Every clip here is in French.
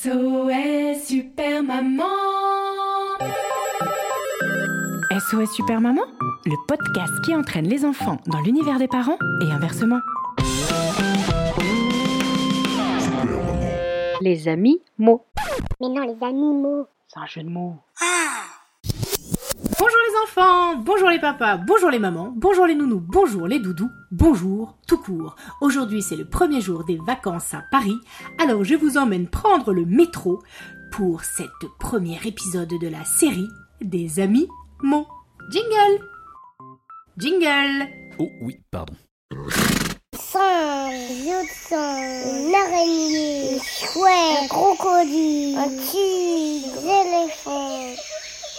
SOS Super Maman SOS Super Maman, le podcast qui entraîne les enfants dans l'univers des parents et inversement. Les amis mots. Mais non, les animaux. C'est un jeu de mots. Les enfants, bonjour les papas, bonjour les mamans, bonjour les nounous, bonjour les doudous, bonjour tout court. Aujourd'hui c'est le premier jour des vacances à Paris, alors je vous emmène prendre le métro pour cette premier épisode de la série des amis mots. Jingle Jingle Oh oui, pardon. Singe, yodson, une araignée, une chouette, un crocodile, un tigre.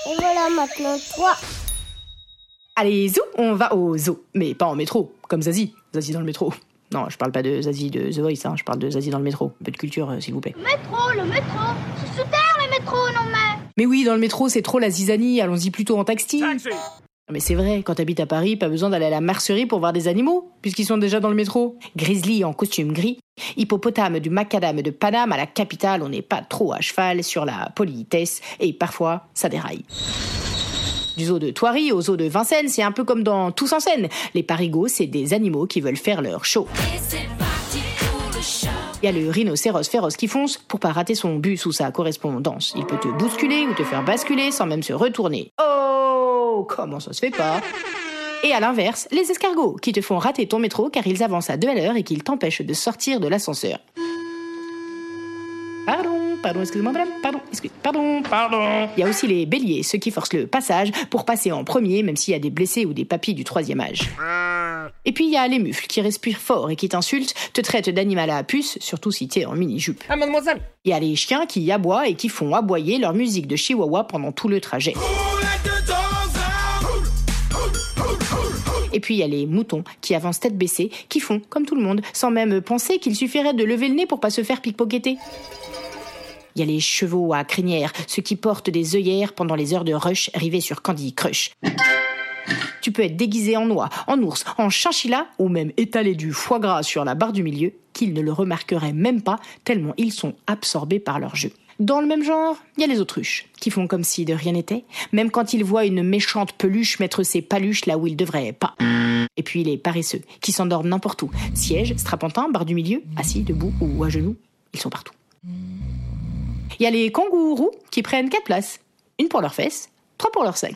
Et voilà maintenant toi. Allez zou, on va au zoo, mais pas en métro, comme Zazie, Zazie dans le métro. Non, je parle pas de Zazie de The Voice, hein, je parle de Zazie dans le métro. Un peu de culture, euh, s'il vous plaît. Métro, le métro. C'est sous terre le métro, non mais. Mais oui, dans le métro, c'est trop la zizanie, allons-y plutôt en taxi. Non, Mais c'est vrai, quand t'habites à Paris, pas besoin d'aller à la mercerie pour voir des animaux, puisqu'ils sont déjà dans le métro. Grizzly en costume gris, hippopotame du macadam de Paname à la capitale, on n'est pas trop à cheval sur la politesse, et parfois, ça déraille. Du zoo de Thoiry au zoo de Vincennes, c'est un peu comme dans Tous en scène. Les parigots, c'est des animaux qui veulent faire leur show. Il y a le rhinocéros féroce qui fonce pour pas rater son bus ou sa correspondance. Il peut te bousculer ou te faire basculer sans même se retourner. Oh, comment ça se fait pas? Et à l'inverse, les escargots qui te font rater ton métro car ils avancent à deux à l'heure et qu'ils t'empêchent de sortir de l'ascenseur. Pardon, excusez-moi madame, pardon, excuse, pardon, pardon. Il y a aussi les béliers, ceux qui forcent le passage pour passer en premier même s'il y a des blessés ou des papis du troisième âge. Et puis il y a les mufles qui respirent fort et qui t'insultent, te traitent d'animal à puce, surtout si t'es en mini-jupe. Ah, mademoiselle Il y a les chiens qui aboient et qui font aboyer leur musique de chihuahua pendant tout le trajet. Et puis il y a les moutons qui avancent tête baissée, qui font comme tout le monde, sans même penser qu'il suffirait de lever le nez pour pas se faire pickpocketer. Il y a les chevaux à crinière, ceux qui portent des œillères pendant les heures de rush rivées sur Candy Crush. Tu peux être déguisé en oie, en ours, en chinchilla ou même étaler du foie gras sur la barre du milieu, qu'ils ne le remarqueraient même pas tellement ils sont absorbés par leur jeu. Dans le même genre, il y a les autruches, qui font comme si de rien n'était, même quand ils voient une méchante peluche mettre ses paluches là où ils devraient pas. Et puis les paresseux, qui s'endorment n'importe où. Siège, strapontin, barre du milieu, assis, debout ou à genoux, ils sont partout. Il y a les kangourous qui prennent quatre places. Une pour leurs fesses, trois pour leur sac.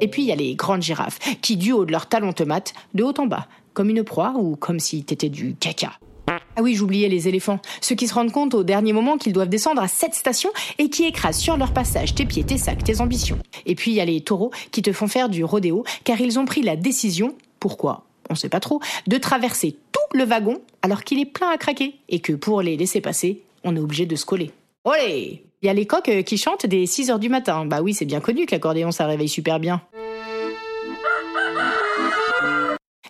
Et puis il y a les grandes girafes qui, du haut de leurs talons te matent, de haut en bas, comme une proie ou comme si t'étais du caca. Ah oui, j'oubliais les éléphants, ceux qui se rendent compte au dernier moment qu'ils doivent descendre à cette station et qui écrasent sur leur passage tes pieds, tes sacs, tes ambitions. Et puis il y a les taureaux qui te font faire du rodéo car ils ont pris la décision, pourquoi on sait pas trop, de traverser tout le wagon alors qu'il est plein à craquer et que pour les laisser passer, on est obligé de se coller. Olé Il y a les coqs euh, qui chantent dès 6 heures du matin. Bah oui, c'est bien connu que l'accordéon ça réveille super bien.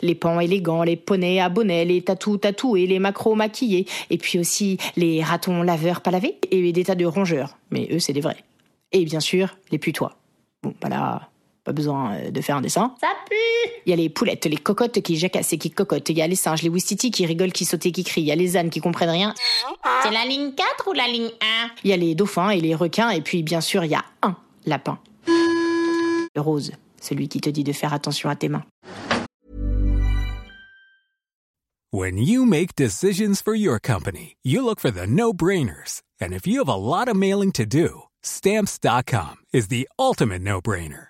Les pans élégants, les poneys à bonnet, les tatous tatoués, les macros maquillés, et puis aussi les ratons laveurs pas lavés, et des tas de rongeurs. Mais eux, c'est des vrais. Et bien sûr, les putois. Bon, bah pas besoin euh, de faire un dessin. Ça pue. Il y a les poulettes, les cocottes qui jacassent et qui cocotent. Il y a les singes, les ouistiti qui rigolent, qui sautent et qui crient. Il y a les ânes qui comprennent rien. C'est la ligne 4 ou la ligne 1 Il y a les dauphins et les requins. Et puis, bien sûr, il y a un lapin. Le rose, celui qui te dit de faire attention à tes mains. When you make decisions for your company, you look for the no-brainers. And if you have a lot of mailing to do, stamps.com is the ultimate no-brainer.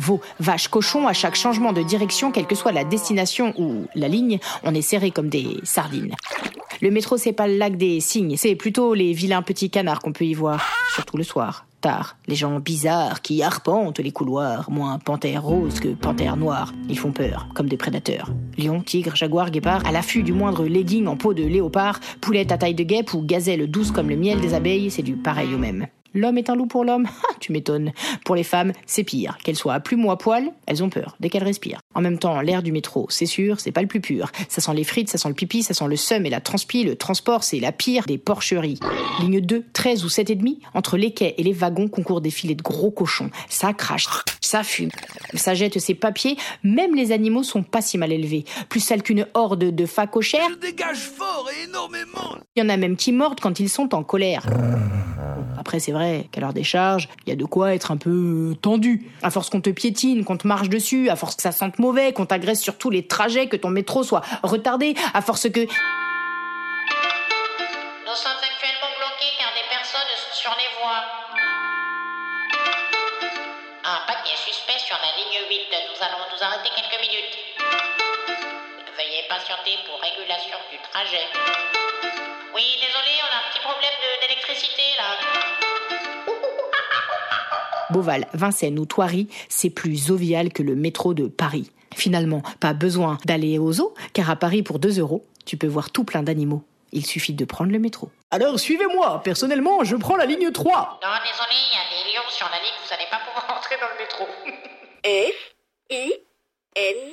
Vos vaches cochons, à chaque changement de direction, quelle que soit la destination ou la ligne, on est serré comme des sardines. Le métro, c'est pas le lac des cygnes, c'est plutôt les vilains petits canards qu'on peut y voir, surtout le soir. Tard, les gens bizarres qui arpentent les couloirs, moins panthères roses que panthères noires. Ils font peur, comme des prédateurs. Lions, tigres, jaguars, guépards, à l'affût du moindre legging en peau de léopard, poulette à taille de guêpe ou gazelle douce comme le miel des abeilles, c'est du pareil au même. L'homme est un loup pour l'homme Ah, Tu m'étonnes. Pour les femmes, c'est pire. Qu'elles soient à plume ou à poil, elles ont peur dès qu'elles respirent. En même temps, l'air du métro, c'est sûr, c'est pas le plus pur. Ça sent les frites, ça sent le pipi, ça sent le seum et la transpi. Le transport, c'est la pire des porcheries. Ligne 2, 13 ou 7 et demi, entre les quais et les wagons concourent des filets de gros cochons. Ça crache, ça fume, ça jette ses papiers. Même les animaux sont pas si mal élevés. Plus sales qu'une horde de facochères. dégage fort et énormément. Il y en a même qui mordent quand ils sont en colère. Après, c'est vrai qu'à leur décharge, il y a de quoi être un peu tendu. À force qu'on te piétine, qu'on te marche dessus, à force que ça sente mauvais, qu'on t'agresse sur tous les trajets, que ton métro soit retardé, à force que... Nous sommes actuellement bloqués car des personnes sont sur les voies. Un paquet suspect sur la ligne 8. Nous allons nous arrêter quelques minutes. Patienter pour régulation du trajet. Oui, désolé, on a un petit problème de- d'électricité là. Beauval, Vincennes ou Thoiry, c'est plus jovial que le métro de Paris. Finalement, pas besoin d'aller au zoo, car à Paris, pour 2 euros, tu peux voir tout plein d'animaux. Il suffit de prendre le métro. Alors suivez-moi, personnellement, je prends la ligne 3. Non, désolé, il y a des lions sur la ligne, vous allez pas pouvoir entrer dans le métro. F, I, N,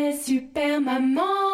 Père maman.